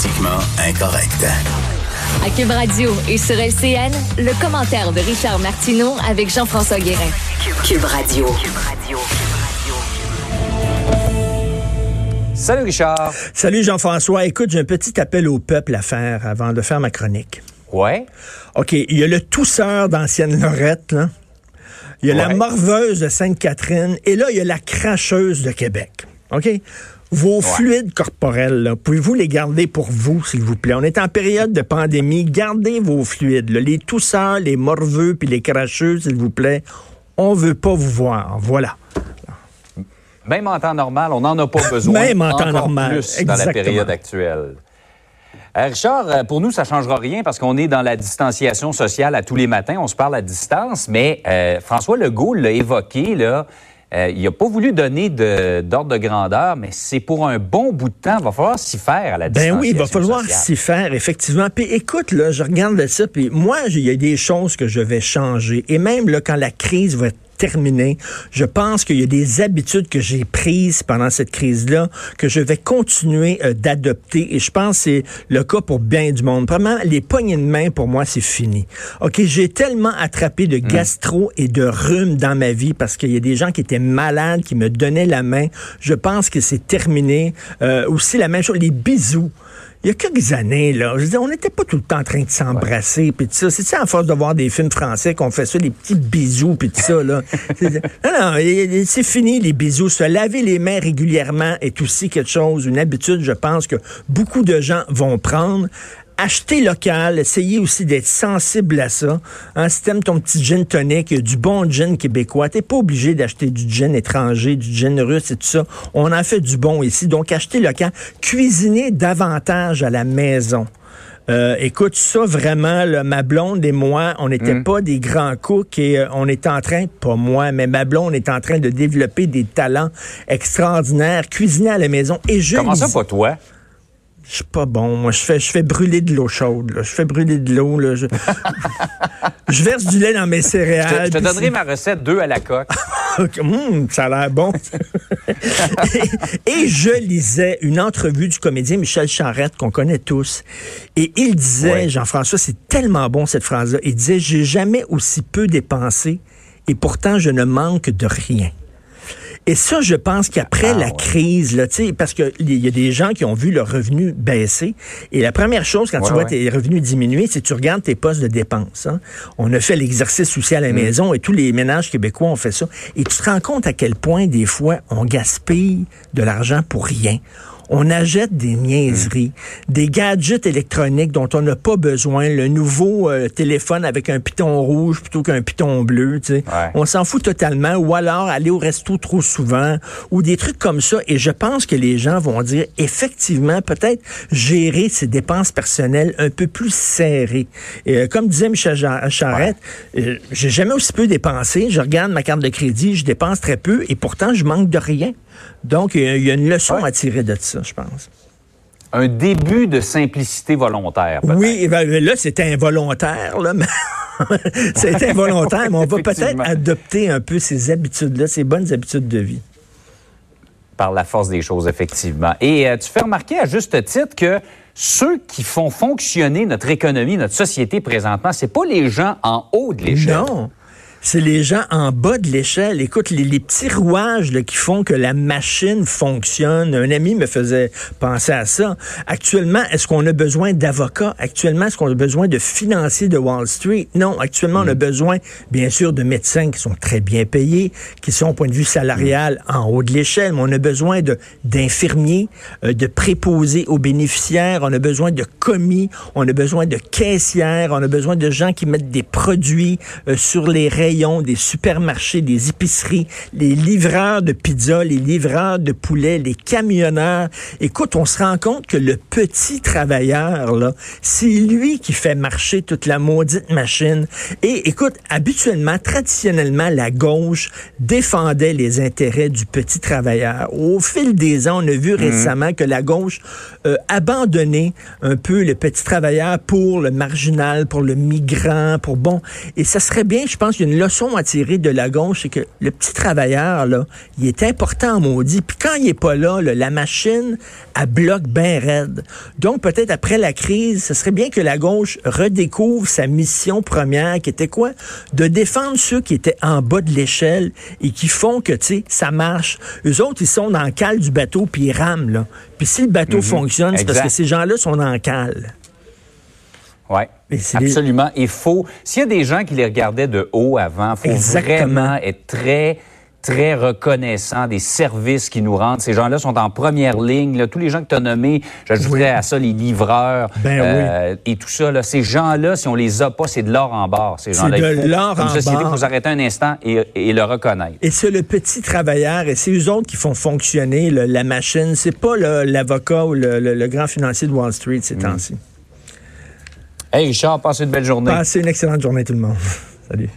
Politiquement incorrect. À Cube Radio et sur LCN, le commentaire de Richard Martineau avec Jean-François Guérin. Cube Radio. Salut Richard. Salut Jean-François. Écoute, j'ai un petit appel au peuple à faire avant de faire ma chronique. Ouais. OK, il y a le tousseur d'ancienne Lorette, là. Il y a la morveuse de Sainte-Catherine et là, il y a la cracheuse de Québec. OK? Vos fluides corporels, là, pouvez-vous les garder pour vous, s'il vous plaît? On est en période de pandémie. Gardez vos fluides. là. Les tousseurs, les morveux puis les cracheux, s'il vous plaît. On veut pas vous voir. Voilà. Même en temps normal, on n'en a pas besoin. Même en temps normal, Plus dans la période actuelle. Euh, Richard, euh, pour nous, ça ne changera rien parce qu'on est dans la distanciation sociale à tous les matins. On se parle à distance, mais euh, François Legault l'a évoqué, là. Euh, il n'a pas voulu donner d'ordre de, grandeur, mais c'est pour un bon bout de temps. Il va falloir s'y faire à la Ben oui, il va falloir s'y faire, effectivement. Puis écoute, là, je regarde ça, puis moi, il y a des choses que je vais changer. Et même là, quand la crise va être terminée, je pense qu'il y a des habitudes que j'ai prises pendant cette crise-là que je vais continuer euh, d'adopter. Et je pense que c'est le cas pour bien du monde. Vraiment, les poignées de main, pour moi, c'est fini. OK, j'ai tellement attrapé de gastro et de rhume dans ma vie parce qu'il y a des gens qui étaient malades, qui me donnaient la main. Je pense que c'est terminé. Euh, aussi, la même chose, les bisous. Il y a quelques années, là, je veux dire, on n'était pas tout le temps en train de s'embrasser, puis tout ça. C'est ça, à force de voir des films français qu'on fait ça, des petits bisous, puis tout ça, là. Non, non, c'est fini, les bisous. Se laver les mains régulièrement est aussi quelque chose, une habitude, je pense, que beaucoup de gens vont prendre. Acheter local, essayer aussi d'être sensible à ça. Hein, si t'aimes ton petit gin tonic, du bon gin québécois, t'es pas obligé d'acheter du gin étranger, du gin russe et tout ça. On en fait du bon ici. Donc, acheter local. Cuisiner davantage à la maison. Euh, écoute, ça vraiment, là, ma blonde et moi, on n'était pas des grands cooks et euh, on est en train, pas moi, mais ma blonde est en train de développer des talents extraordinaires, cuisiner à la maison. Et je Comment ça, pas toi? Je suis pas bon. Moi, je fais, je fais brûler de l'eau chaude. là. Je fais brûler de l'eau. là. Je, je verse du lait dans mes Je te, céréales. je te donnerai ma recette deux à la coque. Hum, ça a l'air bon. et, et je lisais une entrevue du comédien Michel Charette, qu'on connaît tous. Et il disait. Jean-François, c'est tellement bon cette phrase-là. Il disait, j'ai jamais aussi peu dépensé et pourtant je ne manque de rien. Et ça, je pense qu'après Ah, la ouais. crise, là, tu sais, parce qu'il y a des gens qui ont vu leurs revenus baisser. Et la première chose, quand tu vois ouais. tes revenus diminuer, c'est que tu regardes tes postes de dépenses. hein. On a fait l'exercice aussi à la maison et tous les ménages québécois ont fait ça. Et tu te rends compte à quel point, des fois, on gaspille de l'argent pour rien. On achète des niaiseries, des gadgets électroniques dont on n'a pas besoin, le nouveau euh, téléphone avec un piton rouge plutôt qu'un piton bleu, tu sais. Ouais. On s'en fout totalement, ou alors aller au resto trop souvent, ou des trucs comme ça. Et je pense que les gens vont dire, effectivement, peut-être gérer ses dépenses personnelles un peu plus serrées. Et, euh, comme disait Michel Jar- Charette, euh, j'ai jamais aussi peu dépensé. Je regarde ma carte de crédit, je dépense très peu, et pourtant, je manque de rien. Donc, il y a- il y a une leçon Ouais. à tirer de ça, je pense. Un début de simplicité volontaire. Oui, ben, là, c'était involontaire, là, mais c'était involontaire, mais on va peut-être adopter un peu ces habitudes-là, ces bonnes habitudes de vie. par la force des choses, effectivement. Et euh, tu fais remarquer à juste titre que ceux qui font fonctionner notre économie, notre société présentement, c'est pas les gens en haut de l'échelle. Non. C'est les gens en bas de l'échelle. Écoute, les, les petits rouages là, qui font que la machine fonctionne. Un ami me faisait penser à ça. Actuellement, est-ce qu'on a besoin d'avocats? Actuellement, est-ce qu'on a besoin de financiers de Wall Street? Non. Actuellement, on a besoin, bien sûr, de médecins qui sont très bien payés, qui sont, au point de vue salarial, en haut de l'échelle. Mais on a besoin de d'infirmiers, euh, de préposés aux bénéficiaires. On a besoin de commis. On a besoin de caissières. On a besoin de gens qui mettent des produits euh, sur les rayons rayons des supermarchés, des épiceries, les livreurs de pizza, les livreurs de poulet, les camionneurs. Écoute, on se rend compte que le petit travailleur, là, c'est lui qui fait marcher toute la maudite machine. Et écoute, habituellement, traditionnellement, la gauche défendait les intérêts du petit travailleur. Au fil des ans, on a vu Mhm. récemment que la gauche euh, abandonnait un peu le petit travailleur pour le marginal, pour le migrant, pour bon. Et ça serait bien, je pense, qu'il y a une leçon à tirer de la gauche, c'est que le petit travailleur, là, il est important maudit. Puis quand il est pas là, là, la machine, elle bloque bien raide. Donc peut-être après la crise, ce serait bien que la gauche redécouvre sa mission première, qui était quoi? De défendre ceux qui étaient en bas de l'échelle et qui font que, tu sais, ça marche. Eux autres, ils sont dans le cale du bateau, puis ils rament, là. Puis si le bateau fonctionne, c'est parce que ces gens-là sont dans le cale. Oui, c'est absolument. Il faut, s'il y a des gens qui les regardaient de haut avant, il faut Exactement. vraiment être très très reconnaissant des services qui nous rendent. Ces gens-là sont en première ligne. là. Tous les gens que tu as nommés, j'ajouterais Oui. à ça les livreurs Ben euh, et tout ça. Là. Ces gens-là, si on les a pas, c'est de l'or en barre. Ces C'est gens-là, de Il faut- l'or en société, il barre. faut s'arrêter un instant et, et le reconnaître. Et c'est le petit travailleur, et c'est eux autres qui font fonctionner le- la machine. C'est pas l'avocat ou le, le- le grand financier de Wall Street ces temps-ci. Hey Richard, passez une belle journée. Passez une excellente journée tout le monde. Salut.